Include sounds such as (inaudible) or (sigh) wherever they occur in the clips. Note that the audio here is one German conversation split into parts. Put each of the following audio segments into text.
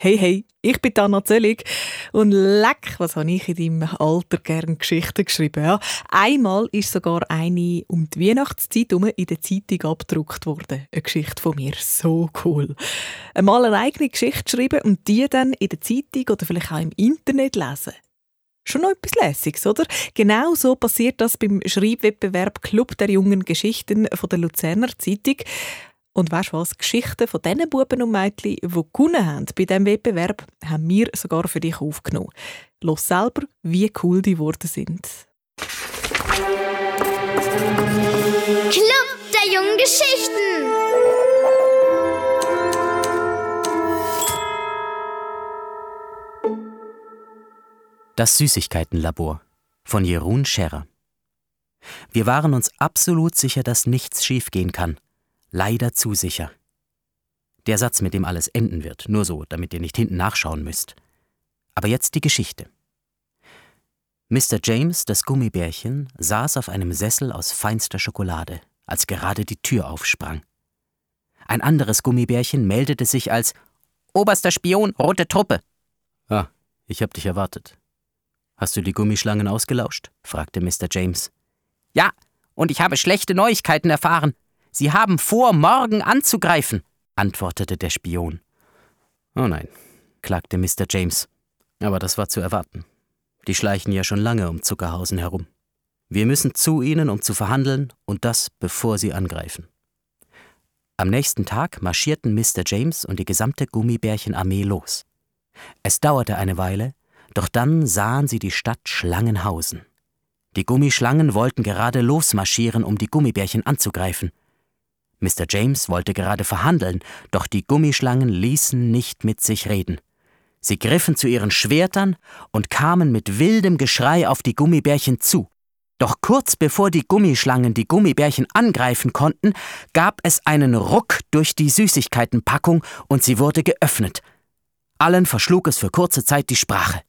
Hey, hey, ich bin Anna Zöllig und leck, was habe ich in deinem Alter gern Geschichten geschrieben. Ja. Einmal ist sogar eine um die Weihnachtszeit herum in der Zeitung abgedruckt worden. Eine Geschichte von mir, so cool. Einmal eine eigene Geschichte schreiben und die dann in der Zeitung oder vielleicht auch im Internet lesen. Schon noch etwas Lässiges, oder? Genau so passiert das beim Schreibwettbewerb Club der jungen Geschichten von der Luzerner Zeitung. Und weißt du was? Geschichten von diesen Buben und Mädchen, die gewonnen haben bei diesem Wettbewerb, haben wir sogar für dich aufgenommen. Los selber, wie cool die Worte sind. Club der jungen Geschichten! Das Süßigkeitenlabor von Jeroen Scherrer. Wir waren uns absolut sicher, dass nichts schiefgehen kann leider zu sicher. Der Satz, mit dem alles enden wird, nur so, damit ihr nicht hinten nachschauen müsst. Aber jetzt die Geschichte. Mr. James, das Gummibärchen, saß auf einem Sessel aus feinster Schokolade, als gerade die Tür aufsprang. Ein anderes Gummibärchen meldete sich als Oberster Spion, rote Truppe. Ah, ich hab dich erwartet. Hast du die Gummischlangen ausgelauscht? fragte Mr. James. Ja, und ich habe schlechte Neuigkeiten erfahren. Sie haben vor, morgen anzugreifen, antwortete der Spion. Oh nein, klagte Mr. James. Aber das war zu erwarten. Die schleichen ja schon lange um Zuckerhausen herum. Wir müssen zu ihnen, um zu verhandeln, und das bevor sie angreifen. Am nächsten Tag marschierten Mr. James und die gesamte Gummibärchenarmee los. Es dauerte eine Weile, doch dann sahen sie die Stadt Schlangenhausen. Die Gummischlangen wollten gerade losmarschieren, um die Gummibärchen anzugreifen. Mr. James wollte gerade verhandeln, doch die Gummischlangen ließen nicht mit sich reden. Sie griffen zu ihren Schwertern und kamen mit wildem Geschrei auf die Gummibärchen zu. Doch kurz bevor die Gummischlangen die Gummibärchen angreifen konnten, gab es einen Ruck durch die Süßigkeitenpackung und sie wurde geöffnet. Allen verschlug es für kurze Zeit die Sprache.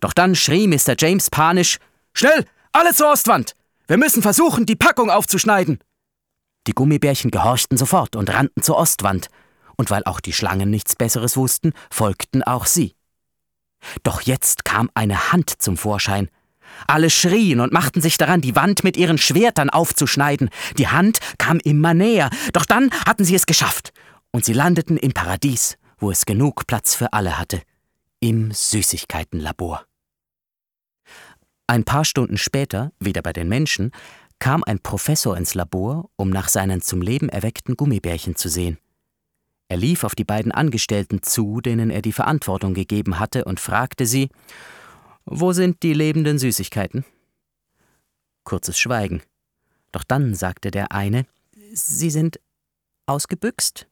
Doch dann schrie Mr. James panisch Schnell, alle zur Ostwand. Wir müssen versuchen, die Packung aufzuschneiden. Die Gummibärchen gehorchten sofort und rannten zur Ostwand, und weil auch die Schlangen nichts Besseres wussten, folgten auch sie. Doch jetzt kam eine Hand zum Vorschein. Alle schrien und machten sich daran, die Wand mit ihren Schwertern aufzuschneiden. Die Hand kam immer näher, doch dann hatten sie es geschafft, und sie landeten im Paradies, wo es genug Platz für alle hatte, im Süßigkeitenlabor. Ein paar Stunden später, wieder bei den Menschen, kam ein Professor ins Labor, um nach seinen zum Leben erweckten Gummibärchen zu sehen. Er lief auf die beiden Angestellten zu, denen er die Verantwortung gegeben hatte, und fragte sie Wo sind die lebenden Süßigkeiten? Kurzes Schweigen. Doch dann sagte der eine Sie sind ausgebüxt.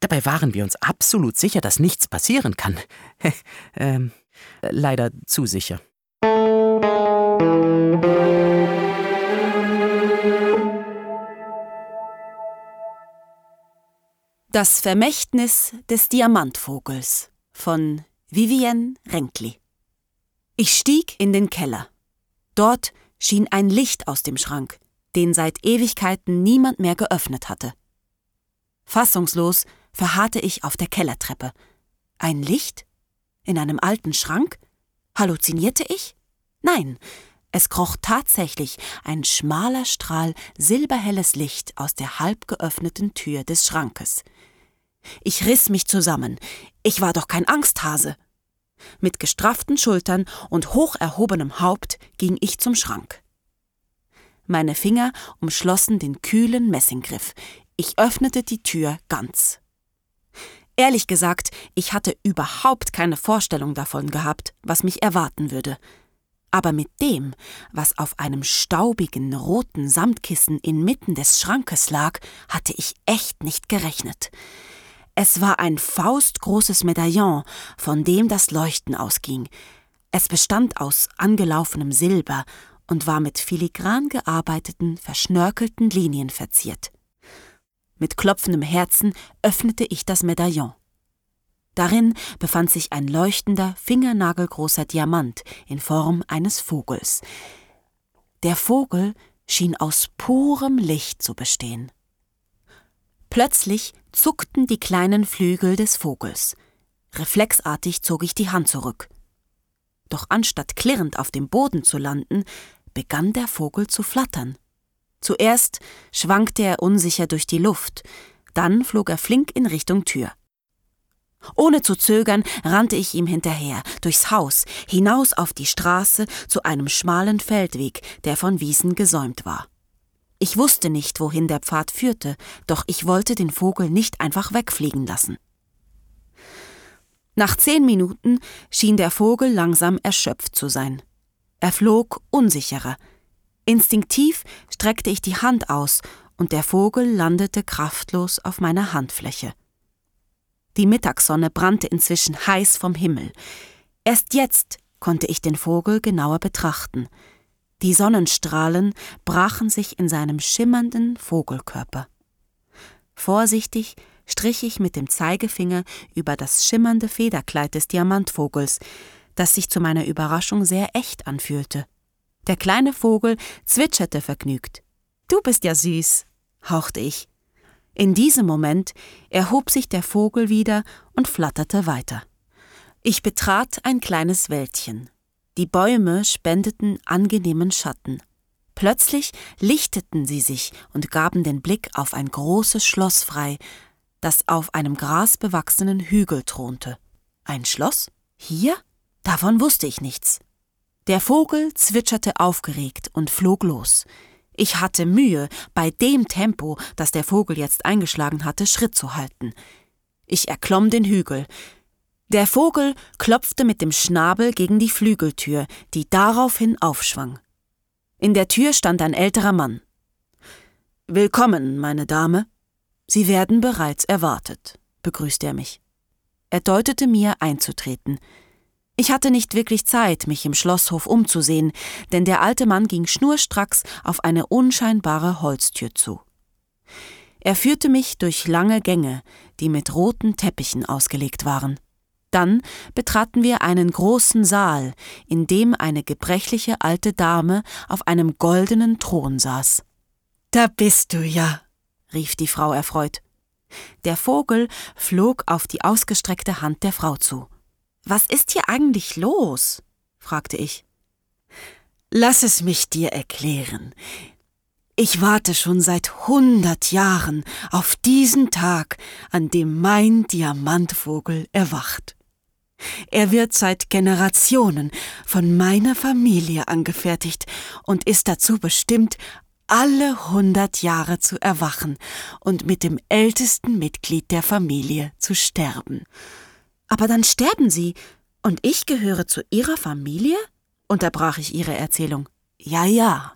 Dabei waren wir uns absolut sicher, dass nichts passieren kann. (laughs) ähm, leider zu sicher. Das Vermächtnis des Diamantvogels von Vivienne Renkli. Ich stieg in den Keller. Dort schien ein Licht aus dem Schrank, den seit Ewigkeiten niemand mehr geöffnet hatte. Fassungslos verharrte ich auf der Kellertreppe. Ein Licht? In einem alten Schrank? Halluzinierte ich? Nein, es kroch tatsächlich ein schmaler Strahl silberhelles Licht aus der halb geöffneten Tür des Schrankes. Ich riss mich zusammen. Ich war doch kein Angsthase. Mit gestrafften Schultern und hoch erhobenem Haupt ging ich zum Schrank. Meine Finger umschlossen den kühlen Messinggriff. Ich öffnete die Tür ganz. Ehrlich gesagt, ich hatte überhaupt keine Vorstellung davon gehabt, was mich erwarten würde. Aber mit dem, was auf einem staubigen roten Samtkissen inmitten des Schrankes lag, hatte ich echt nicht gerechnet. Es war ein faustgroßes Medaillon, von dem das Leuchten ausging. Es bestand aus angelaufenem Silber und war mit filigran gearbeiteten, verschnörkelten Linien verziert. Mit klopfendem Herzen öffnete ich das Medaillon. Darin befand sich ein leuchtender, fingernagelgroßer Diamant in Form eines Vogels. Der Vogel schien aus purem Licht zu bestehen. Plötzlich zuckten die kleinen Flügel des Vogels. Reflexartig zog ich die Hand zurück. Doch anstatt klirrend auf dem Boden zu landen, begann der Vogel zu flattern. Zuerst schwankte er unsicher durch die Luft, dann flog er flink in Richtung Tür. Ohne zu zögern rannte ich ihm hinterher, durchs Haus, hinaus auf die Straße zu einem schmalen Feldweg, der von Wiesen gesäumt war. Ich wusste nicht, wohin der Pfad führte, doch ich wollte den Vogel nicht einfach wegfliegen lassen. Nach zehn Minuten schien der Vogel langsam erschöpft zu sein. Er flog unsicherer. Instinktiv streckte ich die Hand aus, und der Vogel landete kraftlos auf meiner Handfläche. Die Mittagssonne brannte inzwischen heiß vom Himmel. Erst jetzt konnte ich den Vogel genauer betrachten. Die Sonnenstrahlen brachen sich in seinem schimmernden Vogelkörper. Vorsichtig strich ich mit dem Zeigefinger über das schimmernde Federkleid des Diamantvogels, das sich zu meiner Überraschung sehr echt anfühlte. Der kleine Vogel zwitscherte vergnügt. Du bist ja süß, hauchte ich. In diesem Moment erhob sich der Vogel wieder und flatterte weiter. Ich betrat ein kleines Wäldchen. Die Bäume spendeten angenehmen Schatten. Plötzlich lichteten sie sich und gaben den Blick auf ein großes Schloss frei, das auf einem grasbewachsenen Hügel thronte. Ein Schloss? Hier? Davon wusste ich nichts. Der Vogel zwitscherte aufgeregt und flog los. Ich hatte Mühe, bei dem Tempo, das der Vogel jetzt eingeschlagen hatte, Schritt zu halten. Ich erklomm den Hügel. Der Vogel klopfte mit dem Schnabel gegen die Flügeltür, die daraufhin aufschwang. In der Tür stand ein älterer Mann. Willkommen, meine Dame. Sie werden bereits erwartet, begrüßte er mich. Er deutete mir einzutreten. Ich hatte nicht wirklich Zeit, mich im Schlosshof umzusehen, denn der alte Mann ging schnurstracks auf eine unscheinbare Holztür zu. Er führte mich durch lange Gänge, die mit roten Teppichen ausgelegt waren. Dann betraten wir einen großen Saal, in dem eine gebrechliche alte Dame auf einem goldenen Thron saß. Da bist du ja, rief die Frau erfreut. Der Vogel flog auf die ausgestreckte Hand der Frau zu. Was ist hier eigentlich los? fragte ich. Lass es mich dir erklären. Ich warte schon seit hundert Jahren auf diesen Tag, an dem mein Diamantvogel erwacht. Er wird seit Generationen von meiner Familie angefertigt und ist dazu bestimmt, alle hundert Jahre zu erwachen und mit dem ältesten Mitglied der Familie zu sterben. Aber dann sterben Sie, und ich gehöre zu Ihrer Familie? unterbrach ich ihre Erzählung. Ja, ja,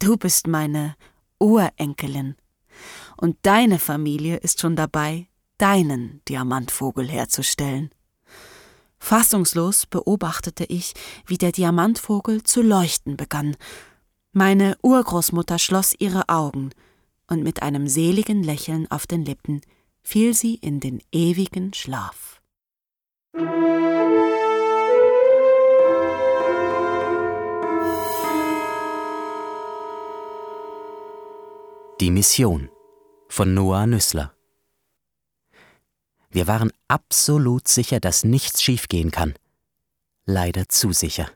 du bist meine Urenkelin. Und deine Familie ist schon dabei, deinen Diamantvogel herzustellen. Fassungslos beobachtete ich, wie der Diamantvogel zu leuchten begann. Meine Urgroßmutter schloss ihre Augen, und mit einem seligen Lächeln auf den Lippen fiel sie in den ewigen Schlaf. Die Mission von Noah Nüssler. Wir waren absolut sicher, dass nichts schiefgehen kann. Leider zu sicher.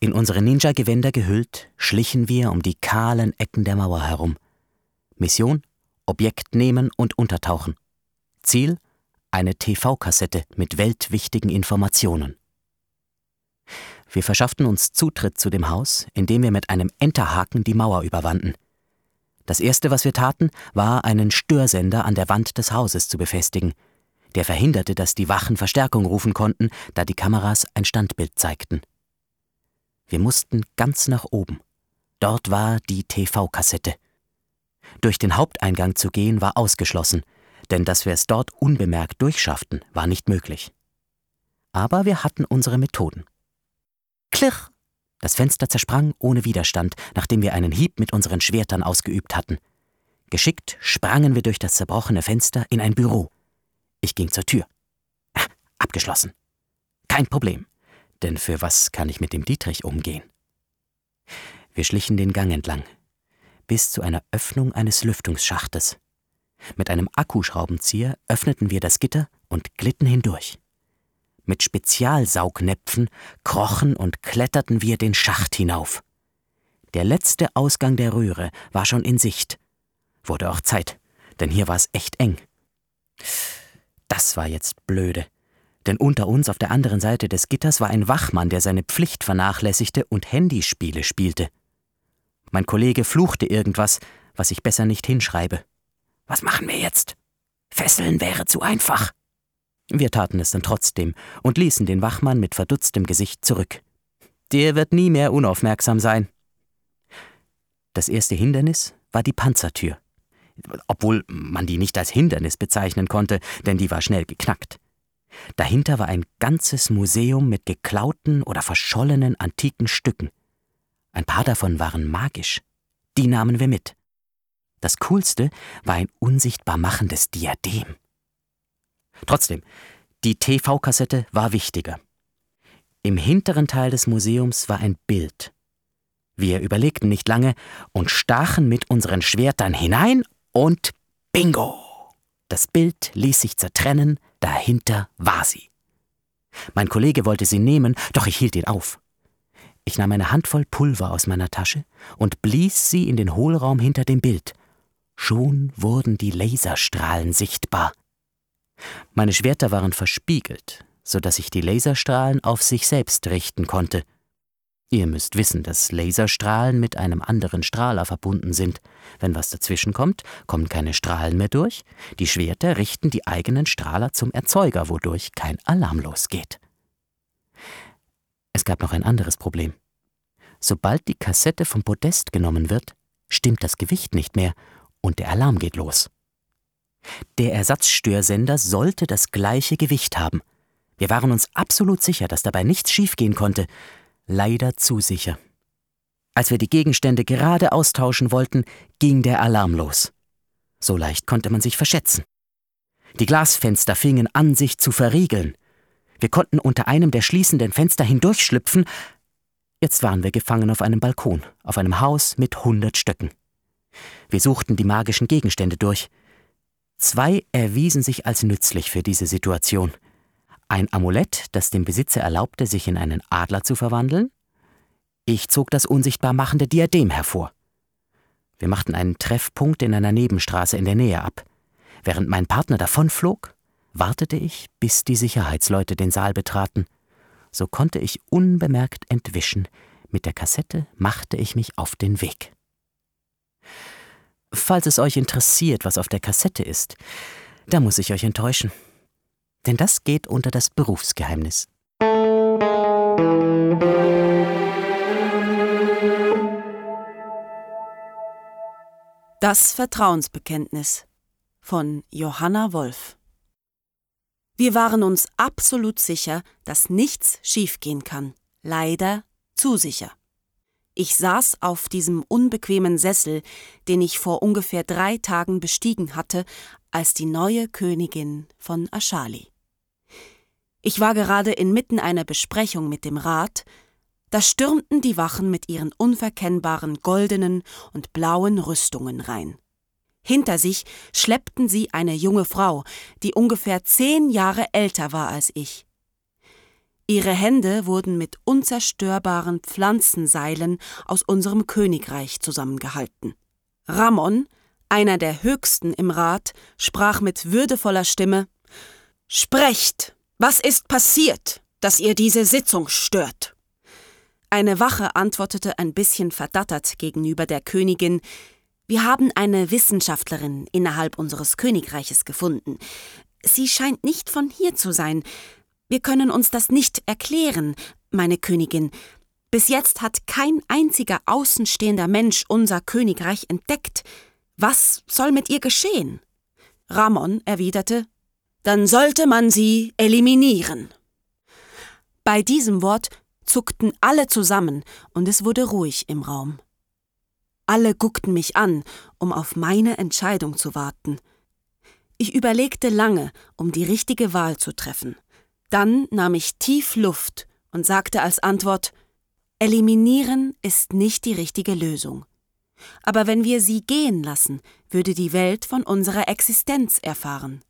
In unsere Ninja-Gewänder gehüllt, schlichen wir um die kahlen Ecken der Mauer herum. Mission: Objekt nehmen und untertauchen. Ziel: eine TV-Kassette mit weltwichtigen Informationen. Wir verschafften uns Zutritt zu dem Haus, indem wir mit einem Enterhaken die Mauer überwanden. Das erste, was wir taten, war, einen Störsender an der Wand des Hauses zu befestigen. Der verhinderte, dass die Wachen Verstärkung rufen konnten, da die Kameras ein Standbild zeigten. Wir mussten ganz nach oben. Dort war die TV-Kassette. Durch den Haupteingang zu gehen war ausgeschlossen, denn dass wir es dort unbemerkt durchschafften, war nicht möglich. Aber wir hatten unsere Methoden. Klirr! Das Fenster zersprang ohne Widerstand, nachdem wir einen Hieb mit unseren Schwertern ausgeübt hatten. Geschickt sprangen wir durch das zerbrochene Fenster in ein Büro. Ich ging zur Tür. Ah, abgeschlossen. Kein Problem, denn für was kann ich mit dem Dietrich umgehen? Wir schlichen den Gang entlang, bis zu einer Öffnung eines Lüftungsschachtes. Mit einem Akkuschraubenzieher öffneten wir das Gitter und glitten hindurch. Mit Spezialsaugnäpfen krochen und kletterten wir den Schacht hinauf. Der letzte Ausgang der Röhre war schon in Sicht. Wurde auch Zeit, denn hier war es echt eng. Das war jetzt blöde. Denn unter uns auf der anderen Seite des Gitters war ein Wachmann, der seine Pflicht vernachlässigte und Handyspiele spielte. Mein Kollege fluchte irgendwas, was ich besser nicht hinschreibe. Was machen wir jetzt? Fesseln wäre zu einfach. Wir taten es dann trotzdem und ließen den Wachmann mit verdutztem Gesicht zurück. Der wird nie mehr unaufmerksam sein. Das erste Hindernis war die Panzertür. Obwohl man die nicht als Hindernis bezeichnen konnte, denn die war schnell geknackt. Dahinter war ein ganzes Museum mit geklauten oder verschollenen antiken Stücken. Ein paar davon waren magisch. Die nahmen wir mit. Das Coolste war ein unsichtbar machendes Diadem. Trotzdem, die TV-Kassette war wichtiger. Im hinteren Teil des Museums war ein Bild. Wir überlegten nicht lange und stachen mit unseren Schwertern hinein und bingo! Das Bild ließ sich zertrennen, dahinter war sie. Mein Kollege wollte sie nehmen, doch ich hielt ihn auf. Ich nahm eine Handvoll Pulver aus meiner Tasche und blies sie in den Hohlraum hinter dem Bild. Schon wurden die Laserstrahlen sichtbar. Meine Schwerter waren verspiegelt, so dass ich die Laserstrahlen auf sich selbst richten konnte. Ihr müsst wissen, dass Laserstrahlen mit einem anderen Strahler verbunden sind. Wenn was dazwischen kommt, kommen keine Strahlen mehr durch. Die Schwerter richten die eigenen Strahler zum Erzeuger, wodurch kein Alarm losgeht. Es gab noch ein anderes Problem. Sobald die Kassette vom Podest genommen wird, stimmt das Gewicht nicht mehr und der Alarm geht los. Der Ersatzstörsender sollte das gleiche Gewicht haben. Wir waren uns absolut sicher, dass dabei nichts schiefgehen konnte. Leider zu sicher. Als wir die Gegenstände gerade austauschen wollten, ging der Alarm los. So leicht konnte man sich verschätzen. Die Glasfenster fingen an, sich zu verriegeln. Wir konnten unter einem der schließenden Fenster hindurchschlüpfen. Jetzt waren wir gefangen auf einem Balkon, auf einem Haus mit hundert Stöcken. Wir suchten die magischen Gegenstände durch. Zwei erwiesen sich als nützlich für diese Situation. Ein Amulett, das dem Besitzer erlaubte, sich in einen Adler zu verwandeln. Ich zog das unsichtbar machende Diadem hervor. Wir machten einen Treffpunkt in einer Nebenstraße in der Nähe ab. Während mein Partner davonflog, wartete ich, bis die Sicherheitsleute den Saal betraten. So konnte ich unbemerkt entwischen. Mit der Kassette machte ich mich auf den Weg. Falls es euch interessiert, was auf der Kassette ist, da muss ich euch enttäuschen. Denn das geht unter das Berufsgeheimnis. Das Vertrauensbekenntnis von Johanna Wolf Wir waren uns absolut sicher, dass nichts schiefgehen kann. Leider zu sicher. Ich saß auf diesem unbequemen Sessel, den ich vor ungefähr drei Tagen bestiegen hatte, als die neue Königin von Ashali. Ich war gerade inmitten einer Besprechung mit dem Rat, da stürmten die Wachen mit ihren unverkennbaren goldenen und blauen Rüstungen rein. Hinter sich schleppten sie eine junge Frau, die ungefähr zehn Jahre älter war als ich. Ihre Hände wurden mit unzerstörbaren Pflanzenseilen aus unserem Königreich zusammengehalten. Ramon, einer der höchsten im Rat, sprach mit würdevoller Stimme Sprecht, was ist passiert, dass ihr diese Sitzung stört? Eine Wache antwortete ein bisschen verdattert gegenüber der Königin Wir haben eine Wissenschaftlerin innerhalb unseres Königreiches gefunden. Sie scheint nicht von hier zu sein, wir können uns das nicht erklären, meine Königin. Bis jetzt hat kein einziger außenstehender Mensch unser Königreich entdeckt. Was soll mit ihr geschehen? Ramon erwiderte, dann sollte man sie eliminieren. Bei diesem Wort zuckten alle zusammen und es wurde ruhig im Raum. Alle guckten mich an, um auf meine Entscheidung zu warten. Ich überlegte lange, um die richtige Wahl zu treffen. Dann nahm ich tief Luft und sagte als Antwort Eliminieren ist nicht die richtige Lösung. Aber wenn wir sie gehen lassen, würde die Welt von unserer Existenz erfahren.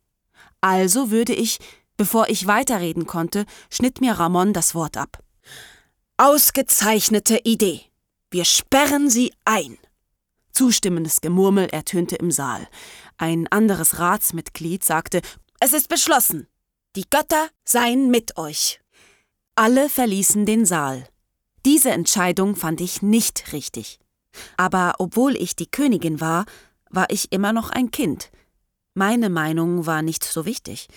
Also würde ich, bevor ich weiterreden konnte, schnitt mir Ramon das Wort ab. Ausgezeichnete Idee. Wir sperren sie ein. Zustimmendes Gemurmel ertönte im Saal. Ein anderes Ratsmitglied sagte, es ist beschlossen. Die Götter seien mit euch. Alle verließen den Saal. Diese Entscheidung fand ich nicht richtig. Aber obwohl ich die Königin war, war ich immer noch ein Kind. Meine Meinung war nicht so wichtig.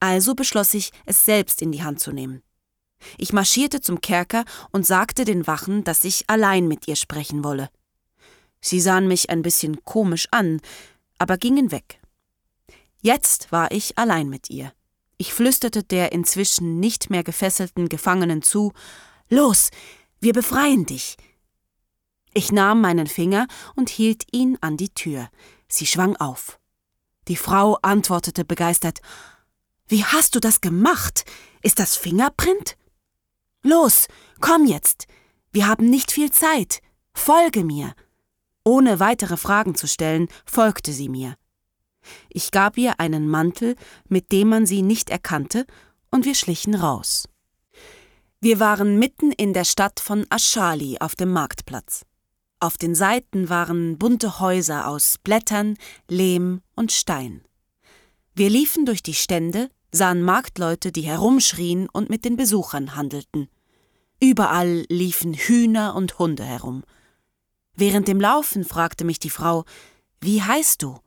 Also beschloss ich, es selbst in die Hand zu nehmen. Ich marschierte zum Kerker und sagte den Wachen, dass ich allein mit ihr sprechen wolle. Sie sahen mich ein bisschen komisch an, aber gingen weg. Jetzt war ich allein mit ihr. Ich flüsterte der inzwischen nicht mehr gefesselten Gefangenen zu Los, wir befreien dich. Ich nahm meinen Finger und hielt ihn an die Tür. Sie schwang auf. Die Frau antwortete begeistert Wie hast du das gemacht? Ist das Fingerprint? Los, komm jetzt. Wir haben nicht viel Zeit. Folge mir. Ohne weitere Fragen zu stellen, folgte sie mir. Ich gab ihr einen Mantel, mit dem man sie nicht erkannte, und wir schlichen raus. Wir waren mitten in der Stadt von Aschali auf dem Marktplatz. Auf den Seiten waren bunte Häuser aus Blättern, Lehm und Stein. Wir liefen durch die Stände, sahen Marktleute, die herumschrien und mit den Besuchern handelten. Überall liefen Hühner und Hunde herum. Während dem Laufen fragte mich die Frau, wie heißt du?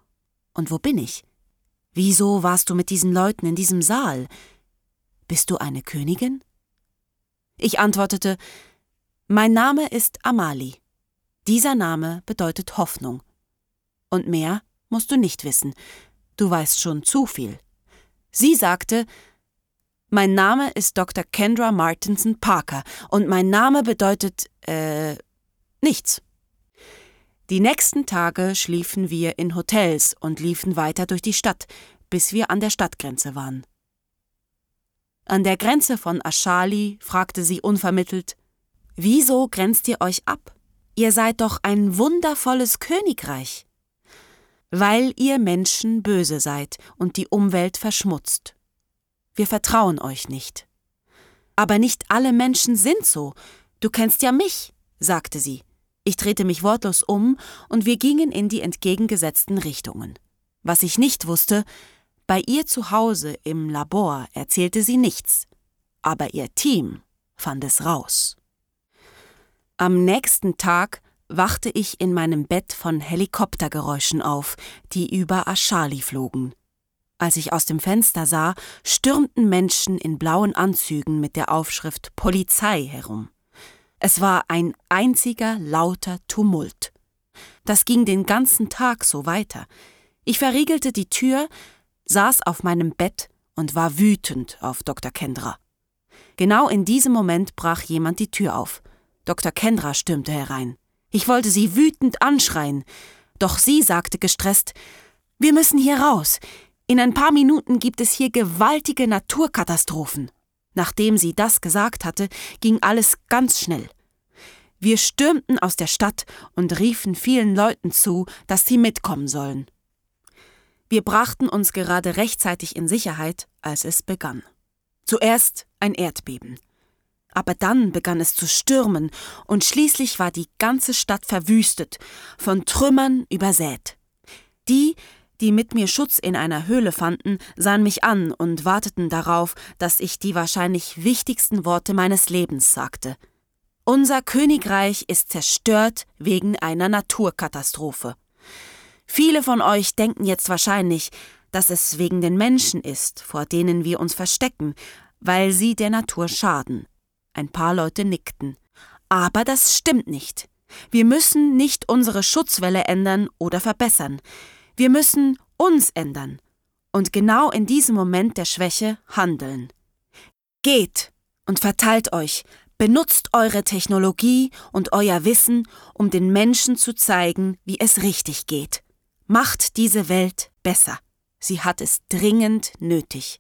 Und wo bin ich? Wieso warst du mit diesen Leuten in diesem Saal? Bist du eine Königin? Ich antwortete, mein Name ist Amali. Dieser Name bedeutet Hoffnung. Und mehr musst du nicht wissen. Du weißt schon zu viel. Sie sagte, mein Name ist Dr. Kendra Martinson Parker und mein Name bedeutet, äh, nichts. Die nächsten Tage schliefen wir in Hotels und liefen weiter durch die Stadt, bis wir an der Stadtgrenze waren. An der Grenze von Aschali fragte sie unvermittelt Wieso grenzt ihr euch ab? Ihr seid doch ein wundervolles Königreich. Weil ihr Menschen böse seid und die Umwelt verschmutzt. Wir vertrauen euch nicht. Aber nicht alle Menschen sind so. Du kennst ja mich, sagte sie. Ich drehte mich wortlos um und wir gingen in die entgegengesetzten Richtungen. Was ich nicht wusste, bei ihr zu Hause im Labor erzählte sie nichts, aber ihr Team fand es raus. Am nächsten Tag wachte ich in meinem Bett von Helikoptergeräuschen auf, die über Aschali flogen. Als ich aus dem Fenster sah, stürmten Menschen in blauen Anzügen mit der Aufschrift Polizei herum. Es war ein einziger lauter Tumult. Das ging den ganzen Tag so weiter. Ich verriegelte die Tür, saß auf meinem Bett und war wütend auf Dr. Kendra. Genau in diesem Moment brach jemand die Tür auf. Dr. Kendra stürmte herein. Ich wollte sie wütend anschreien, doch sie sagte gestresst Wir müssen hier raus. In ein paar Minuten gibt es hier gewaltige Naturkatastrophen. Nachdem sie das gesagt hatte, ging alles ganz schnell. Wir stürmten aus der Stadt und riefen vielen Leuten zu, dass sie mitkommen sollen. Wir brachten uns gerade rechtzeitig in Sicherheit, als es begann. Zuerst ein Erdbeben. Aber dann begann es zu stürmen, und schließlich war die ganze Stadt verwüstet, von Trümmern übersät. Die, die mit mir Schutz in einer Höhle fanden, sahen mich an und warteten darauf, dass ich die wahrscheinlich wichtigsten Worte meines Lebens sagte. Unser Königreich ist zerstört wegen einer Naturkatastrophe. Viele von euch denken jetzt wahrscheinlich, dass es wegen den Menschen ist, vor denen wir uns verstecken, weil sie der Natur schaden. Ein paar Leute nickten. Aber das stimmt nicht. Wir müssen nicht unsere Schutzwelle ändern oder verbessern. Wir müssen uns ändern und genau in diesem Moment der Schwäche handeln. Geht und verteilt euch, benutzt eure Technologie und euer Wissen, um den Menschen zu zeigen, wie es richtig geht. Macht diese Welt besser. Sie hat es dringend nötig.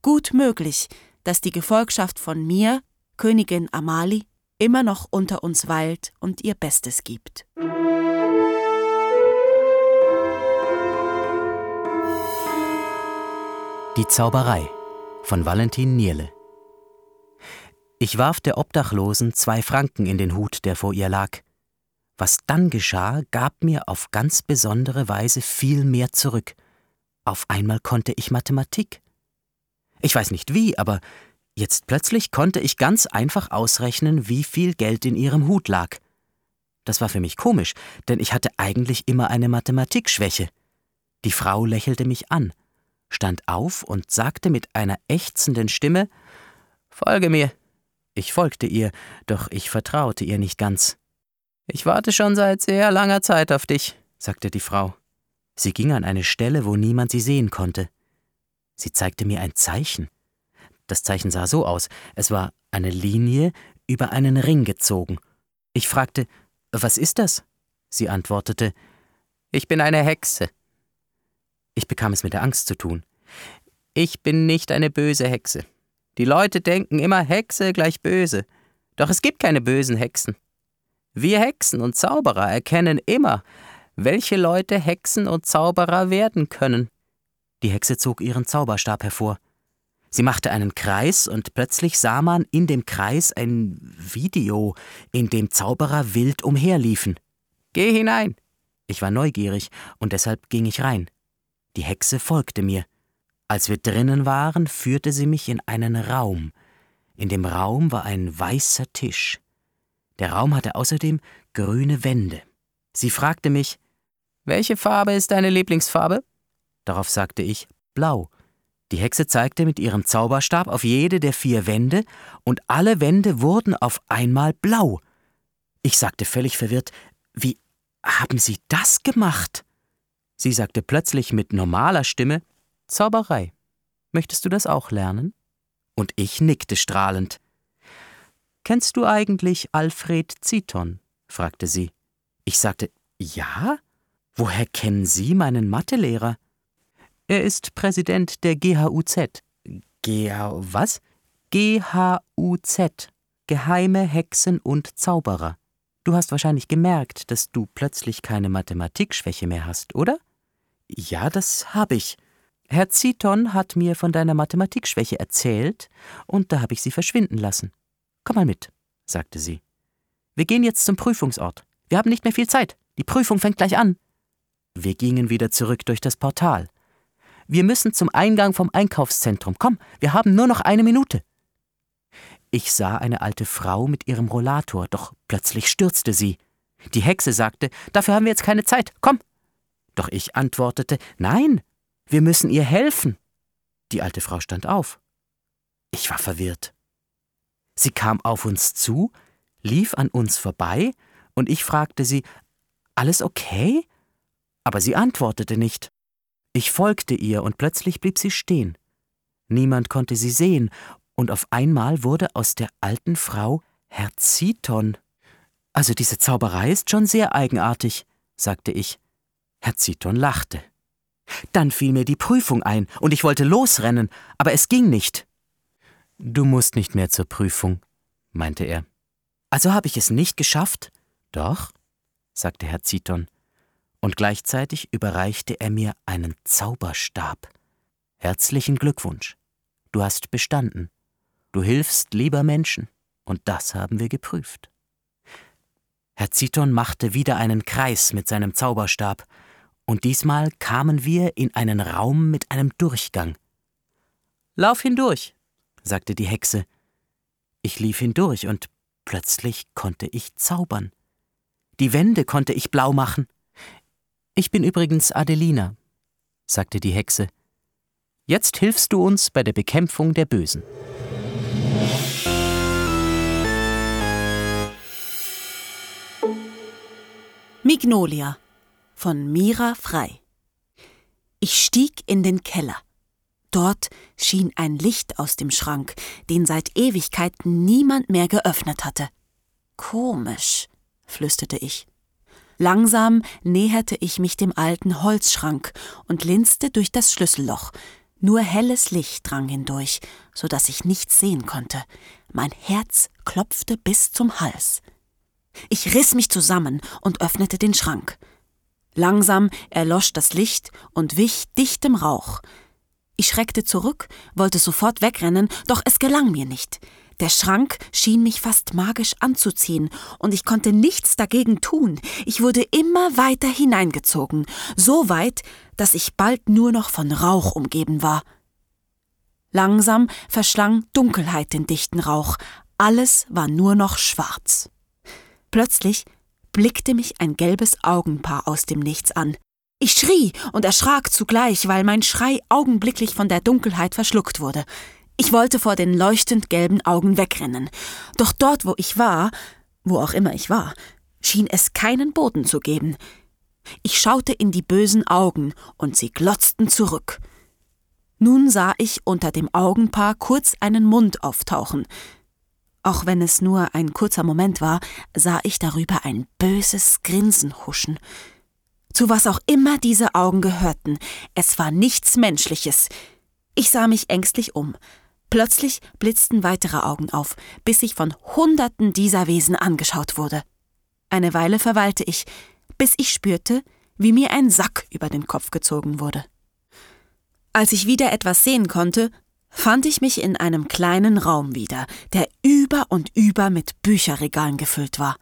Gut möglich, dass die Gefolgschaft von mir, Königin Amali, immer noch unter uns weilt und ihr Bestes gibt. Die Zauberei von Valentin Nierle. Ich warf der Obdachlosen zwei Franken in den Hut, der vor ihr lag. Was dann geschah, gab mir auf ganz besondere Weise viel mehr zurück. Auf einmal konnte ich Mathematik. Ich weiß nicht wie, aber jetzt plötzlich konnte ich ganz einfach ausrechnen, wie viel Geld in ihrem Hut lag. Das war für mich komisch, denn ich hatte eigentlich immer eine Mathematikschwäche. Die Frau lächelte mich an stand auf und sagte mit einer ächzenden Stimme Folge mir. Ich folgte ihr, doch ich vertraute ihr nicht ganz. Ich warte schon seit sehr langer Zeit auf dich, sagte die Frau. Sie ging an eine Stelle, wo niemand sie sehen konnte. Sie zeigte mir ein Zeichen. Das Zeichen sah so aus, es war eine Linie über einen Ring gezogen. Ich fragte, was ist das? Sie antwortete, ich bin eine Hexe. Ich bekam es mit der Angst zu tun. Ich bin nicht eine böse Hexe. Die Leute denken immer Hexe gleich böse. Doch es gibt keine bösen Hexen. Wir Hexen und Zauberer erkennen immer, welche Leute Hexen und Zauberer werden können. Die Hexe zog ihren Zauberstab hervor. Sie machte einen Kreis und plötzlich sah man in dem Kreis ein Video, in dem Zauberer wild umherliefen. Geh hinein! Ich war neugierig und deshalb ging ich rein. Die Hexe folgte mir. Als wir drinnen waren, führte sie mich in einen Raum. In dem Raum war ein weißer Tisch. Der Raum hatte außerdem grüne Wände. Sie fragte mich, welche Farbe ist deine Lieblingsfarbe? Darauf sagte ich, blau. Die Hexe zeigte mit ihrem Zauberstab auf jede der vier Wände, und alle Wände wurden auf einmal blau. Ich sagte völlig verwirrt, wie haben Sie das gemacht? Sie sagte plötzlich mit normaler Stimme Zauberei. Möchtest du das auch lernen? Und ich nickte strahlend. Kennst du eigentlich Alfred Ziton? fragte sie. Ich sagte Ja? Woher kennen Sie meinen Mathelehrer? Er ist Präsident der GHUZ. GH was? GHUZ. Geheime Hexen und Zauberer. Du hast wahrscheinlich gemerkt, dass du plötzlich keine Mathematikschwäche mehr hast, oder? Ja, das habe ich. Herr Ziton hat mir von deiner Mathematikschwäche erzählt, und da habe ich sie verschwinden lassen. Komm mal mit, sagte sie. Wir gehen jetzt zum Prüfungsort. Wir haben nicht mehr viel Zeit. Die Prüfung fängt gleich an. Wir gingen wieder zurück durch das Portal. Wir müssen zum Eingang vom Einkaufszentrum. Komm, wir haben nur noch eine Minute. Ich sah eine alte Frau mit ihrem Rollator, doch plötzlich stürzte sie. Die Hexe sagte, dafür haben wir jetzt keine Zeit. Komm, doch ich antwortete, nein, wir müssen ihr helfen. Die alte Frau stand auf. Ich war verwirrt. Sie kam auf uns zu, lief an uns vorbei, und ich fragte sie, alles okay? Aber sie antwortete nicht. Ich folgte ihr, und plötzlich blieb sie stehen. Niemand konnte sie sehen, und auf einmal wurde aus der alten Frau Herr Ziton. Also diese Zauberei ist schon sehr eigenartig, sagte ich. Herr Ziton lachte. Dann fiel mir die Prüfung ein und ich wollte losrennen, aber es ging nicht. Du musst nicht mehr zur Prüfung, meinte er. Also habe ich es nicht geschafft? Doch, sagte Herr Ziton, und gleichzeitig überreichte er mir einen Zauberstab. Herzlichen Glückwunsch. Du hast bestanden. Du hilfst lieber Menschen, und das haben wir geprüft. Herr Ziton machte wieder einen Kreis mit seinem Zauberstab, und diesmal kamen wir in einen Raum mit einem Durchgang. Lauf hindurch, sagte die Hexe. Ich lief hindurch und plötzlich konnte ich zaubern. Die Wände konnte ich blau machen. Ich bin übrigens Adelina, sagte die Hexe. Jetzt hilfst du uns bei der Bekämpfung der Bösen. Mignolia von Mira Frei. Ich stieg in den Keller. Dort schien ein Licht aus dem Schrank, den seit Ewigkeiten niemand mehr geöffnet hatte. Komisch, flüsterte ich. Langsam näherte ich mich dem alten Holzschrank und linste durch das Schlüsselloch. Nur helles Licht drang hindurch, so dass ich nichts sehen konnte. Mein Herz klopfte bis zum Hals. Ich riss mich zusammen und öffnete den Schrank. Langsam erlosch das Licht und wich dichtem Rauch. Ich schreckte zurück, wollte sofort wegrennen, doch es gelang mir nicht. Der Schrank schien mich fast magisch anzuziehen, und ich konnte nichts dagegen tun. Ich wurde immer weiter hineingezogen, so weit, dass ich bald nur noch von Rauch umgeben war. Langsam verschlang Dunkelheit den dichten Rauch, alles war nur noch schwarz. Plötzlich blickte mich ein gelbes Augenpaar aus dem Nichts an. Ich schrie und erschrak zugleich, weil mein Schrei augenblicklich von der Dunkelheit verschluckt wurde. Ich wollte vor den leuchtend gelben Augen wegrennen. Doch dort, wo ich war, wo auch immer ich war, schien es keinen Boden zu geben. Ich schaute in die bösen Augen, und sie glotzten zurück. Nun sah ich unter dem Augenpaar kurz einen Mund auftauchen. Auch wenn es nur ein kurzer Moment war, sah ich darüber ein böses Grinsen huschen. Zu was auch immer diese Augen gehörten, es war nichts Menschliches. Ich sah mich ängstlich um. Plötzlich blitzten weitere Augen auf, bis ich von Hunderten dieser Wesen angeschaut wurde. Eine Weile verweilte ich, bis ich spürte, wie mir ein Sack über den Kopf gezogen wurde. Als ich wieder etwas sehen konnte, fand ich mich in einem kleinen Raum wieder, der über und über mit Bücherregalen gefüllt war.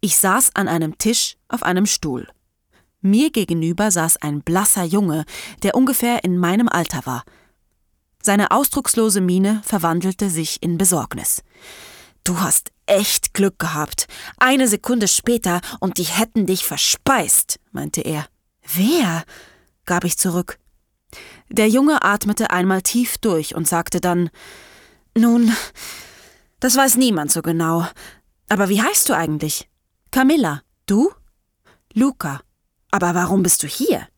Ich saß an einem Tisch auf einem Stuhl. Mir gegenüber saß ein blasser Junge, der ungefähr in meinem Alter war. Seine ausdruckslose Miene verwandelte sich in Besorgnis. Du hast echt Glück gehabt. Eine Sekunde später und die hätten dich verspeist, meinte er. Wer? gab ich zurück. Der Junge atmete einmal tief durch und sagte dann Nun, das weiß niemand so genau. Aber wie heißt du eigentlich? Camilla. Du? Luca. Aber warum bist du hier?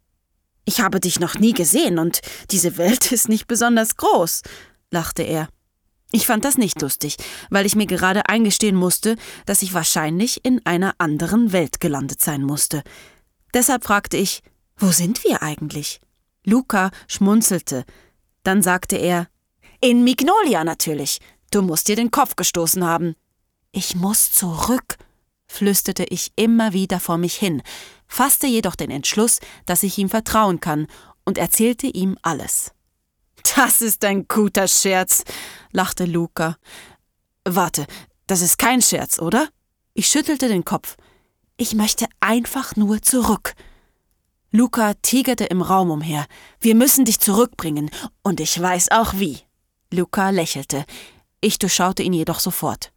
Ich habe dich noch nie gesehen und diese Welt (laughs) ist nicht besonders groß, lachte er. Ich fand das nicht lustig, weil ich mir gerade eingestehen musste, dass ich wahrscheinlich in einer anderen Welt gelandet sein musste. Deshalb fragte ich, wo sind wir eigentlich? Luca schmunzelte. Dann sagte er In Mignolia natürlich. Du musst dir den Kopf gestoßen haben. Ich muss zurück, flüsterte ich immer wieder vor mich hin, fasste jedoch den Entschluss, dass ich ihm vertrauen kann, und erzählte ihm alles. Das ist ein guter Scherz, lachte Luca. Warte, das ist kein Scherz, oder? Ich schüttelte den Kopf. Ich möchte einfach nur zurück. Luca tigerte im Raum umher. Wir müssen dich zurückbringen, und ich weiß auch wie. Luca lächelte. Ich durchschaute ihn jedoch sofort.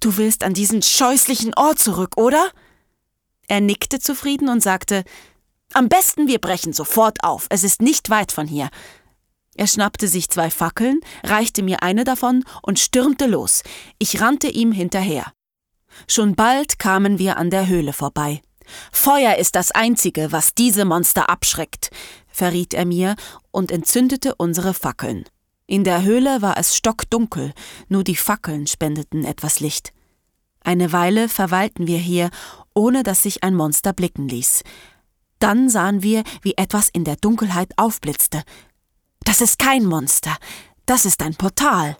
Du willst an diesen scheußlichen Ort zurück, oder? Er nickte zufrieden und sagte Am besten wir brechen sofort auf, es ist nicht weit von hier. Er schnappte sich zwei Fackeln, reichte mir eine davon und stürmte los. Ich rannte ihm hinterher. Schon bald kamen wir an der Höhle vorbei. Feuer ist das Einzige, was diese Monster abschreckt, verriet er mir und entzündete unsere Fackeln. In der Höhle war es stockdunkel, nur die Fackeln spendeten etwas Licht. Eine Weile verweilten wir hier, ohne dass sich ein Monster blicken ließ. Dann sahen wir, wie etwas in der Dunkelheit aufblitzte. Das ist kein Monster, das ist ein Portal,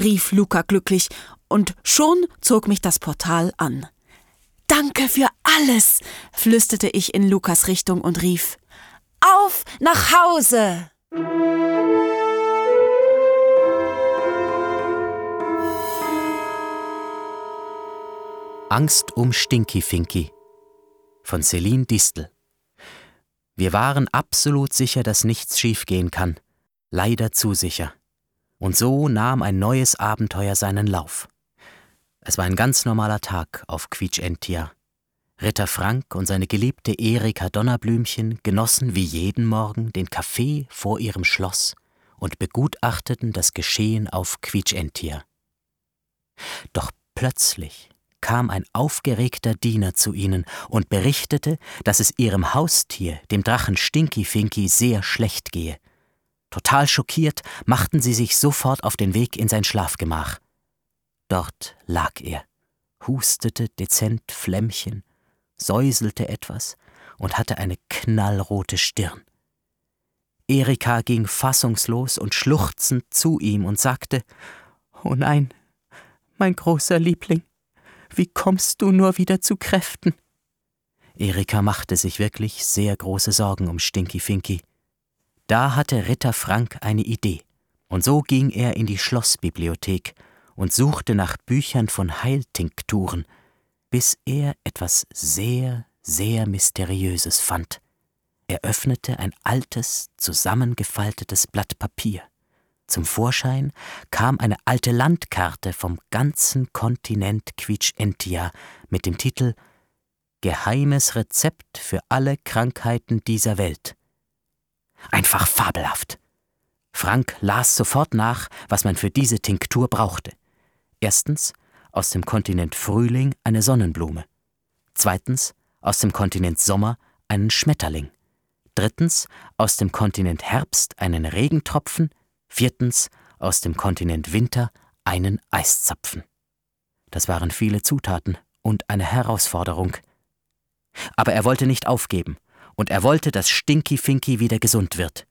rief Luca glücklich, und schon zog mich das Portal an. Danke für alles, flüsterte ich in Lukas Richtung und rief Auf nach Hause. Angst um Stinky Finky von Celine Distel. Wir waren absolut sicher, dass nichts schiefgehen kann. Leider zu sicher. Und so nahm ein neues Abenteuer seinen Lauf. Es war ein ganz normaler Tag auf Quietschentia. Ritter Frank und seine geliebte Erika Donnerblümchen genossen wie jeden Morgen den Kaffee vor ihrem Schloss und begutachteten das Geschehen auf Quietschentia. Doch plötzlich kam ein aufgeregter Diener zu ihnen und berichtete, dass es ihrem Haustier, dem Drachen Stinky Finky, sehr schlecht gehe. Total schockiert machten sie sich sofort auf den Weg in sein Schlafgemach. Dort lag er, hustete dezent Flämmchen, säuselte etwas und hatte eine knallrote Stirn. Erika ging fassungslos und schluchzend zu ihm und sagte Oh nein, mein großer Liebling, wie kommst du nur wieder zu Kräften? Erika machte sich wirklich sehr große Sorgen um Stinky Finky. Da hatte Ritter Frank eine Idee, und so ging er in die Schlossbibliothek und suchte nach Büchern von Heiltinkturen, bis er etwas sehr, sehr Mysteriöses fand. Er öffnete ein altes, zusammengefaltetes Blatt Papier. Zum Vorschein kam eine alte Landkarte vom ganzen Kontinent Quietschentia mit dem Titel Geheimes Rezept für alle Krankheiten dieser Welt. Einfach fabelhaft. Frank las sofort nach, was man für diese Tinktur brauchte. Erstens aus dem Kontinent Frühling eine Sonnenblume. Zweitens aus dem Kontinent Sommer einen Schmetterling. Drittens aus dem Kontinent Herbst einen Regentropfen. Viertens aus dem Kontinent Winter einen Eiszapfen. Das waren viele Zutaten und eine Herausforderung. Aber er wollte nicht aufgeben, und er wollte, dass Stinky Finky wieder gesund wird.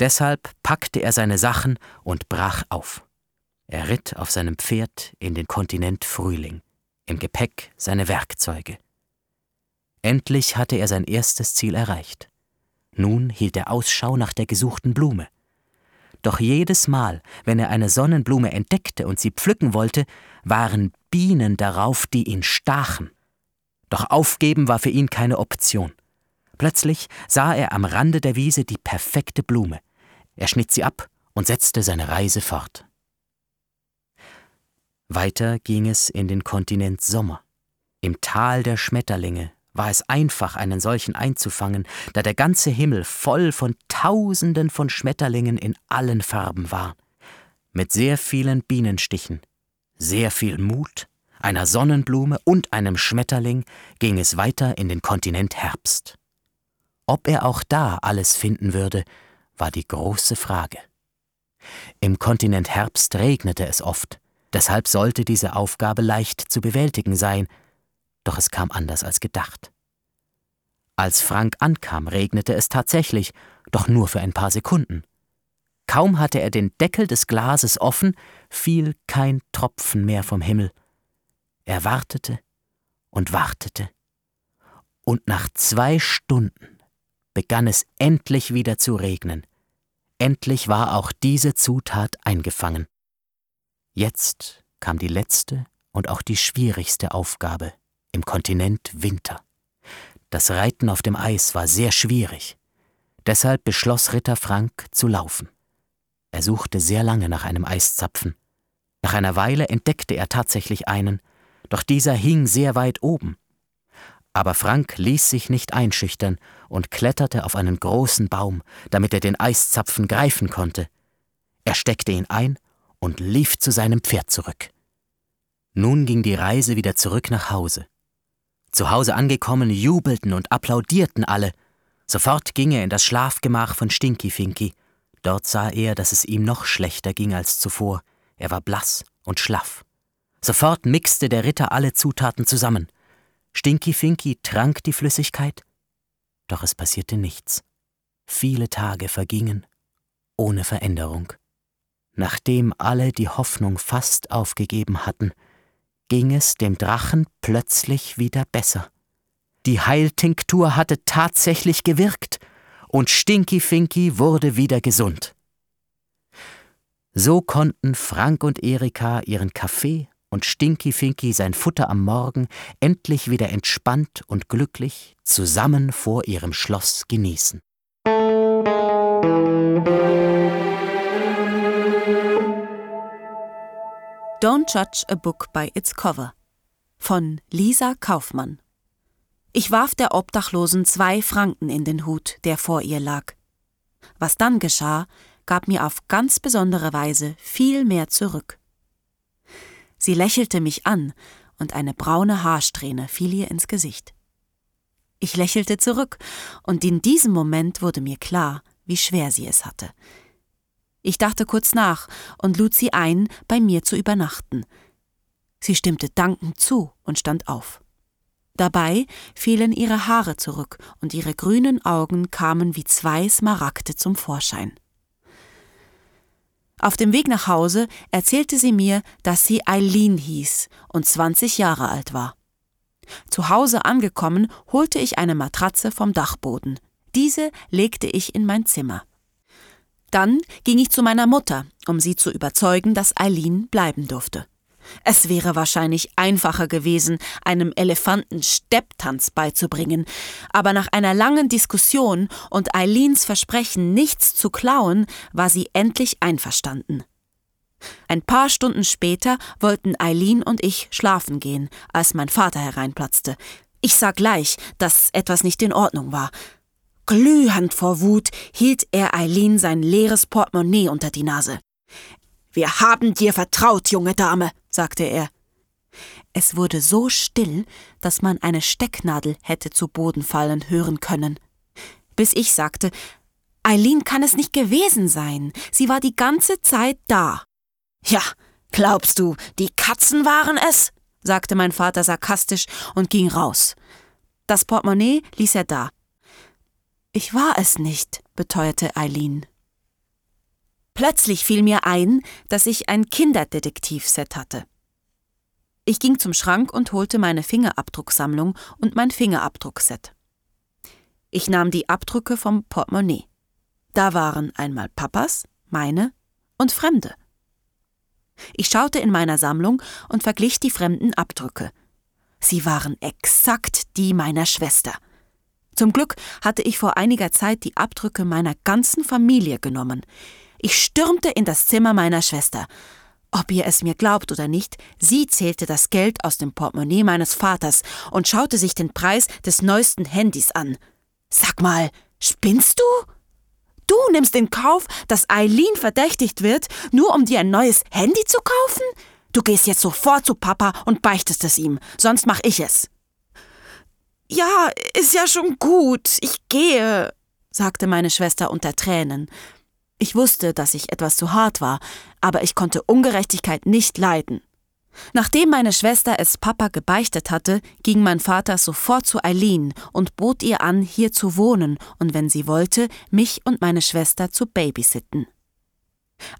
Deshalb packte er seine Sachen und brach auf. Er ritt auf seinem Pferd in den Kontinent Frühling, im Gepäck seine Werkzeuge. Endlich hatte er sein erstes Ziel erreicht. Nun hielt er Ausschau nach der gesuchten Blume. Doch jedes Mal, wenn er eine Sonnenblume entdeckte und sie pflücken wollte, waren Bienen darauf, die ihn stachen. Doch aufgeben war für ihn keine Option. Plötzlich sah er am Rande der Wiese die perfekte Blume. Er schnitt sie ab und setzte seine Reise fort. Weiter ging es in den Kontinent Sommer. Im Tal der Schmetterlinge war es einfach, einen solchen einzufangen, da der ganze Himmel voll von Tausenden von Schmetterlingen in allen Farben war. Mit sehr vielen Bienenstichen, sehr viel Mut, einer Sonnenblume und einem Schmetterling ging es weiter in den Kontinent Herbst. Ob er auch da alles finden würde, war die große Frage. Im Kontinent Herbst regnete es oft, deshalb sollte diese Aufgabe leicht zu bewältigen sein, doch es kam anders als gedacht. Als Frank ankam, regnete es tatsächlich, doch nur für ein paar Sekunden. Kaum hatte er den Deckel des Glases offen, fiel kein Tropfen mehr vom Himmel. Er wartete und wartete, und nach zwei Stunden begann es endlich wieder zu regnen. Endlich war auch diese Zutat eingefangen. Jetzt kam die letzte und auch die schwierigste Aufgabe im Kontinent Winter. Das Reiten auf dem Eis war sehr schwierig. Deshalb beschloss Ritter Frank zu laufen. Er suchte sehr lange nach einem Eiszapfen. Nach einer Weile entdeckte er tatsächlich einen, doch dieser hing sehr weit oben. Aber Frank ließ sich nicht einschüchtern und kletterte auf einen großen Baum, damit er den Eiszapfen greifen konnte. Er steckte ihn ein und lief zu seinem Pferd zurück. Nun ging die Reise wieder zurück nach Hause. Zu Hause angekommen, jubelten und applaudierten alle. Sofort ging er in das Schlafgemach von Stinky Finky. Dort sah er, dass es ihm noch schlechter ging als zuvor. Er war blass und schlaff. Sofort mixte der Ritter alle Zutaten zusammen. Stinky Finky trank die Flüssigkeit, doch es passierte nichts. Viele Tage vergingen ohne Veränderung. Nachdem alle die Hoffnung fast aufgegeben hatten, ging es dem Drachen plötzlich wieder besser. Die Heiltinktur hatte tatsächlich gewirkt und Stinky Finky wurde wieder gesund. So konnten Frank und Erika ihren Kaffee und Stinky Finky sein Futter am Morgen endlich wieder entspannt und glücklich zusammen vor ihrem Schloss genießen. Don't Judge a Book by its Cover von Lisa Kaufmann. Ich warf der Obdachlosen zwei Franken in den Hut, der vor ihr lag. Was dann geschah, gab mir auf ganz besondere Weise viel mehr zurück. Sie lächelte mich an, und eine braune Haarsträhne fiel ihr ins Gesicht. Ich lächelte zurück, und in diesem Moment wurde mir klar, wie schwer sie es hatte. Ich dachte kurz nach und lud sie ein, bei mir zu übernachten. Sie stimmte dankend zu und stand auf. Dabei fielen ihre Haare zurück und ihre grünen Augen kamen wie zwei Smaragde zum Vorschein. Auf dem Weg nach Hause erzählte sie mir, dass sie Eileen hieß und 20 Jahre alt war. Zu Hause angekommen, holte ich eine Matratze vom Dachboden. Diese legte ich in mein Zimmer. Dann ging ich zu meiner Mutter, um sie zu überzeugen, dass Eileen bleiben durfte. Es wäre wahrscheinlich einfacher gewesen, einem Elefanten Stepptanz beizubringen, aber nach einer langen Diskussion und Eileens Versprechen, nichts zu klauen, war sie endlich einverstanden. Ein paar Stunden später wollten Eileen und ich schlafen gehen, als mein Vater hereinplatzte. Ich sah gleich, dass etwas nicht in Ordnung war. Glühend vor Wut hielt er Eileen sein leeres Portemonnaie unter die Nase. Wir haben dir vertraut, junge Dame, sagte er. Es wurde so still, dass man eine Stecknadel hätte zu Boden fallen hören können. Bis ich sagte, Eileen kann es nicht gewesen sein. Sie war die ganze Zeit da. Ja, glaubst du, die Katzen waren es? sagte mein Vater sarkastisch und ging raus. Das Portemonnaie ließ er da. Ich war es nicht, beteuerte Eileen. Plötzlich fiel mir ein, dass ich ein Kinderdetektivset hatte. Ich ging zum Schrank und holte meine Fingerabdrucksammlung und mein Fingerabdruckset. Ich nahm die Abdrücke vom Portemonnaie. Da waren einmal Papas, meine und Fremde. Ich schaute in meiner Sammlung und verglich die fremden Abdrücke. Sie waren exakt die meiner Schwester. Zum Glück hatte ich vor einiger Zeit die Abdrücke meiner ganzen Familie genommen. Ich stürmte in das Zimmer meiner Schwester. Ob ihr es mir glaubt oder nicht, sie zählte das Geld aus dem Portemonnaie meines Vaters und schaute sich den Preis des neuesten Handys an. Sag mal, spinnst du? Du nimmst in Kauf, dass Eileen verdächtigt wird, nur um dir ein neues Handy zu kaufen? Du gehst jetzt sofort zu Papa und beichtest es ihm, sonst mach ich es. Ja, ist ja schon gut, ich gehe, sagte meine Schwester unter Tränen. Ich wusste, dass ich etwas zu hart war, aber ich konnte Ungerechtigkeit nicht leiden. Nachdem meine Schwester es Papa gebeichtet hatte, ging mein Vater sofort zu Eileen und bot ihr an, hier zu wohnen und wenn sie wollte, mich und meine Schwester zu babysitten.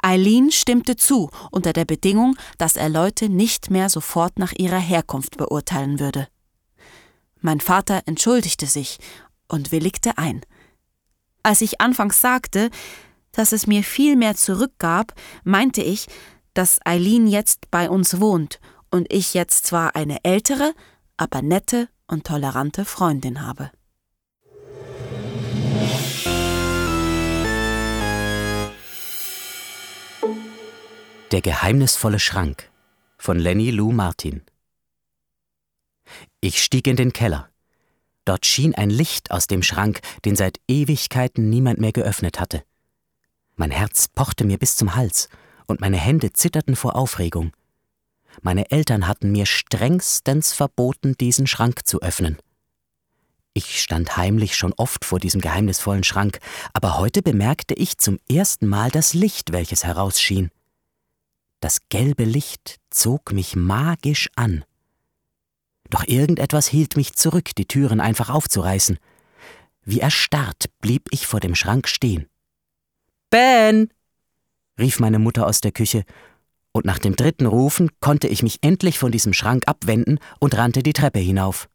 Eileen stimmte zu, unter der Bedingung, dass er Leute nicht mehr sofort nach ihrer Herkunft beurteilen würde. Mein Vater entschuldigte sich und willigte ein. Als ich anfangs sagte, dass es mir viel mehr zurückgab, meinte ich, dass Eileen jetzt bei uns wohnt und ich jetzt zwar eine ältere, aber nette und tolerante Freundin habe. Der geheimnisvolle Schrank von Lenny Lou Martin Ich stieg in den Keller. Dort schien ein Licht aus dem Schrank, den seit Ewigkeiten niemand mehr geöffnet hatte. Mein Herz pochte mir bis zum Hals und meine Hände zitterten vor Aufregung. Meine Eltern hatten mir strengstens verboten, diesen Schrank zu öffnen. Ich stand heimlich schon oft vor diesem geheimnisvollen Schrank, aber heute bemerkte ich zum ersten Mal das Licht, welches herausschien. Das gelbe Licht zog mich magisch an. Doch irgendetwas hielt mich zurück, die Türen einfach aufzureißen. Wie erstarrt blieb ich vor dem Schrank stehen. Ben! rief meine Mutter aus der Küche, und nach dem dritten Rufen konnte ich mich endlich von diesem Schrank abwenden und rannte die Treppe hinauf.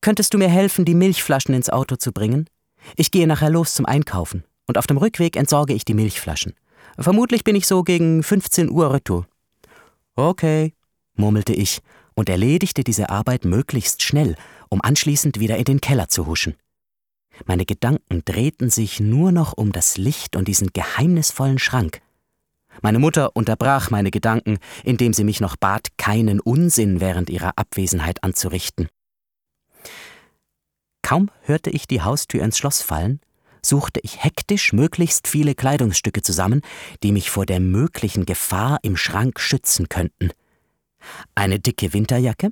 Könntest du mir helfen, die Milchflaschen ins Auto zu bringen? Ich gehe nachher los zum Einkaufen, und auf dem Rückweg entsorge ich die Milchflaschen. Vermutlich bin ich so gegen 15 Uhr retour. Okay, murmelte ich und erledigte diese Arbeit möglichst schnell, um anschließend wieder in den Keller zu huschen. Meine Gedanken drehten sich nur noch um das Licht und diesen geheimnisvollen Schrank. Meine Mutter unterbrach meine Gedanken, indem sie mich noch bat, keinen Unsinn während ihrer Abwesenheit anzurichten. Kaum hörte ich die Haustür ins Schloss fallen, suchte ich hektisch möglichst viele Kleidungsstücke zusammen, die mich vor der möglichen Gefahr im Schrank schützen könnten. Eine dicke Winterjacke,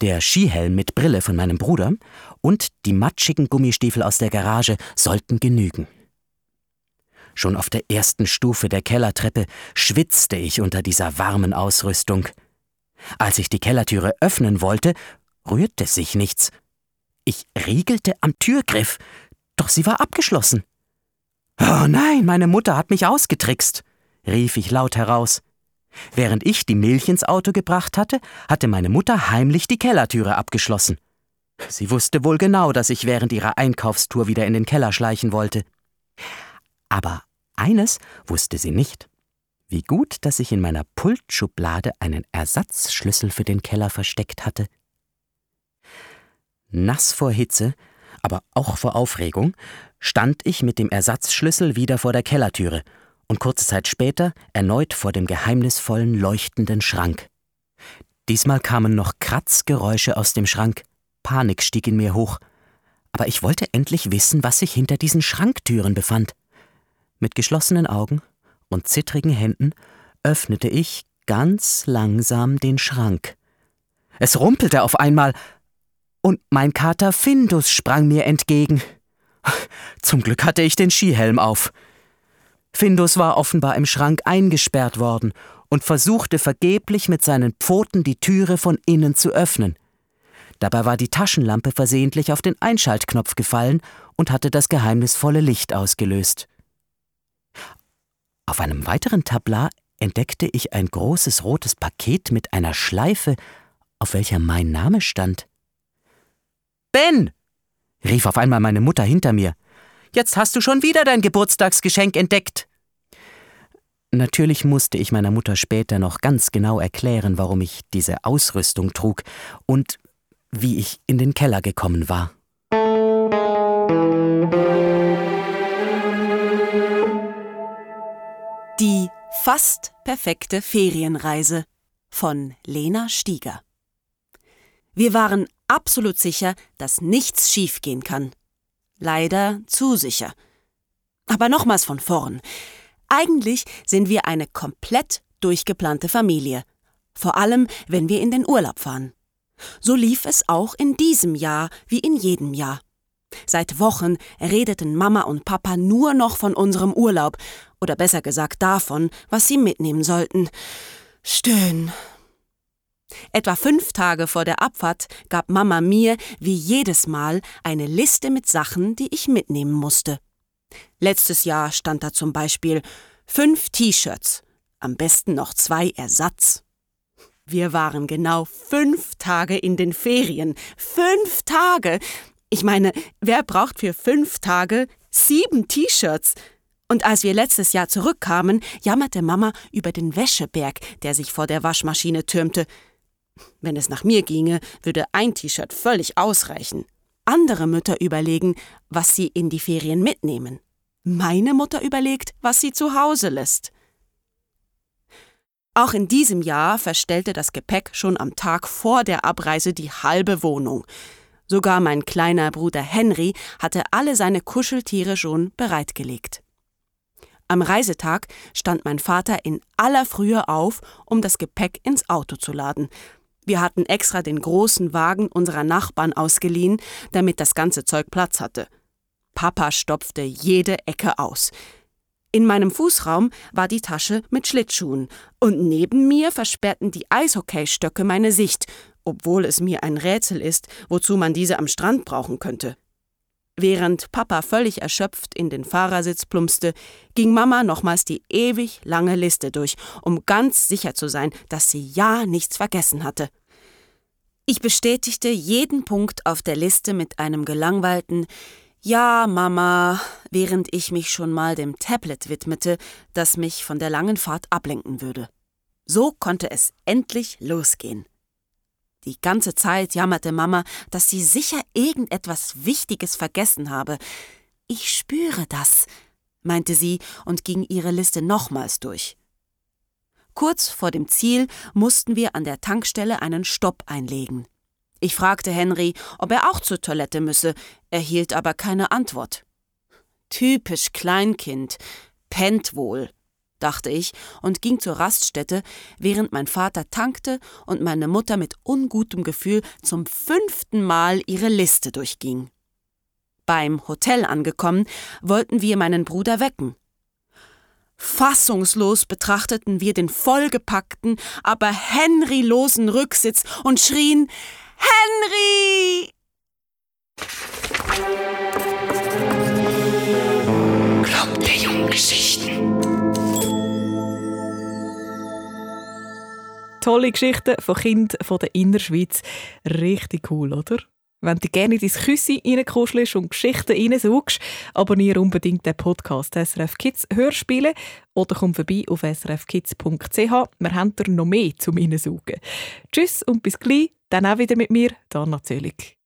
der Skihelm mit Brille von meinem Bruder und die matschigen Gummistiefel aus der Garage sollten genügen. Schon auf der ersten Stufe der Kellertreppe schwitzte ich unter dieser warmen Ausrüstung. Als ich die Kellertüre öffnen wollte, rührte sich nichts. Ich riegelte am Türgriff, doch sie war abgeschlossen. Oh nein, meine Mutter hat mich ausgetrickst, rief ich laut heraus. Während ich die Milch ins Auto gebracht hatte, hatte meine Mutter heimlich die Kellertüre abgeschlossen. Sie wusste wohl genau, dass ich während ihrer Einkaufstour wieder in den Keller schleichen wollte. Aber Eines wusste sie nicht. Wie gut, dass ich in meiner Pultschublade einen Ersatzschlüssel für den Keller versteckt hatte. Nass vor Hitze, aber auch vor Aufregung, stand ich mit dem Ersatzschlüssel wieder vor der Kellertüre und kurze Zeit später erneut vor dem geheimnisvollen leuchtenden Schrank. Diesmal kamen noch Kratzgeräusche aus dem Schrank. Panik stieg in mir hoch. Aber ich wollte endlich wissen, was sich hinter diesen Schranktüren befand. Mit geschlossenen Augen und zittrigen Händen öffnete ich ganz langsam den Schrank. Es rumpelte auf einmal, und mein Kater Findus sprang mir entgegen. Zum Glück hatte ich den Skihelm auf. Findus war offenbar im Schrank eingesperrt worden und versuchte vergeblich mit seinen Pfoten die Türe von innen zu öffnen. Dabei war die Taschenlampe versehentlich auf den Einschaltknopf gefallen und hatte das geheimnisvolle Licht ausgelöst. Auf einem weiteren Tablar entdeckte ich ein großes rotes Paket mit einer Schleife, auf welcher mein Name stand. Ben! rief auf einmal meine Mutter hinter mir. Jetzt hast du schon wieder dein Geburtstagsgeschenk entdeckt. Natürlich musste ich meiner Mutter später noch ganz genau erklären, warum ich diese Ausrüstung trug und wie ich in den Keller gekommen war. Die fast perfekte Ferienreise von Lena Stieger. Wir waren absolut sicher, dass nichts schiefgehen kann. Leider zu sicher. Aber nochmals von vorn. Eigentlich sind wir eine komplett durchgeplante Familie. Vor allem, wenn wir in den Urlaub fahren. So lief es auch in diesem Jahr wie in jedem Jahr. Seit Wochen redeten Mama und Papa nur noch von unserem Urlaub, oder besser gesagt davon, was sie mitnehmen sollten. Stöhn, Etwa fünf Tage vor der Abfahrt gab Mama mir, wie jedes Mal, eine Liste mit Sachen, die ich mitnehmen musste. Letztes Jahr stand da zum Beispiel fünf T-Shirts, am besten noch zwei Ersatz. Wir waren genau fünf Tage in den Ferien. Fünf Tage! Ich meine, wer braucht für fünf Tage sieben T-Shirts? Und als wir letztes Jahr zurückkamen, jammerte Mama über den Wäscheberg, der sich vor der Waschmaschine türmte. Wenn es nach mir ginge, würde ein T-Shirt völlig ausreichen. Andere Mütter überlegen, was sie in die Ferien mitnehmen. Meine Mutter überlegt, was sie zu Hause lässt. Auch in diesem Jahr verstellte das Gepäck schon am Tag vor der Abreise die halbe Wohnung. Sogar mein kleiner Bruder Henry hatte alle seine Kuscheltiere schon bereitgelegt. Am Reisetag stand mein Vater in aller Frühe auf, um das Gepäck ins Auto zu laden. Wir hatten extra den großen Wagen unserer Nachbarn ausgeliehen, damit das ganze Zeug Platz hatte. Papa stopfte jede Ecke aus. In meinem Fußraum war die Tasche mit Schlittschuhen, und neben mir versperrten die Eishockeystöcke meine Sicht, obwohl es mir ein Rätsel ist, wozu man diese am Strand brauchen könnte. Während Papa völlig erschöpft in den Fahrersitz plumpste, ging Mama nochmals die ewig lange Liste durch, um ganz sicher zu sein, dass sie ja nichts vergessen hatte. Ich bestätigte jeden Punkt auf der Liste mit einem gelangweilten Ja, Mama, während ich mich schon mal dem Tablet widmete, das mich von der langen Fahrt ablenken würde. So konnte es endlich losgehen. Die ganze Zeit jammerte Mama, dass sie sicher irgendetwas Wichtiges vergessen habe. Ich spüre das, meinte sie und ging ihre Liste nochmals durch. Kurz vor dem Ziel mussten wir an der Tankstelle einen Stopp einlegen. Ich fragte Henry, ob er auch zur Toilette müsse, erhielt aber keine Antwort. Typisch Kleinkind, pennt wohl, dachte ich und ging zur Raststätte, während mein Vater tankte und meine Mutter mit ungutem Gefühl zum fünften Mal ihre Liste durchging. Beim Hotel angekommen, wollten wir meinen Bruder wecken. Fassungslos betrachteten wir den vollgepackten, aber Henry-losen Rücksitz und schrien Henry! Club der Junggeschichten. Tolle Geschichten von Kindern von der Innerschweiz. Richtig cool, oder? Wenn du gerne in dein Küssi reinkuschelst und Geschichten reinsuchst, abonniere unbedingt den Podcast SRF Kids Hörspiele oder komm vorbei auf srfkids.ch. Wir haben da noch mehr zum Reinsaugen. Tschüss und bis gleich, dann auch wieder mit mir, Dana Zöllig.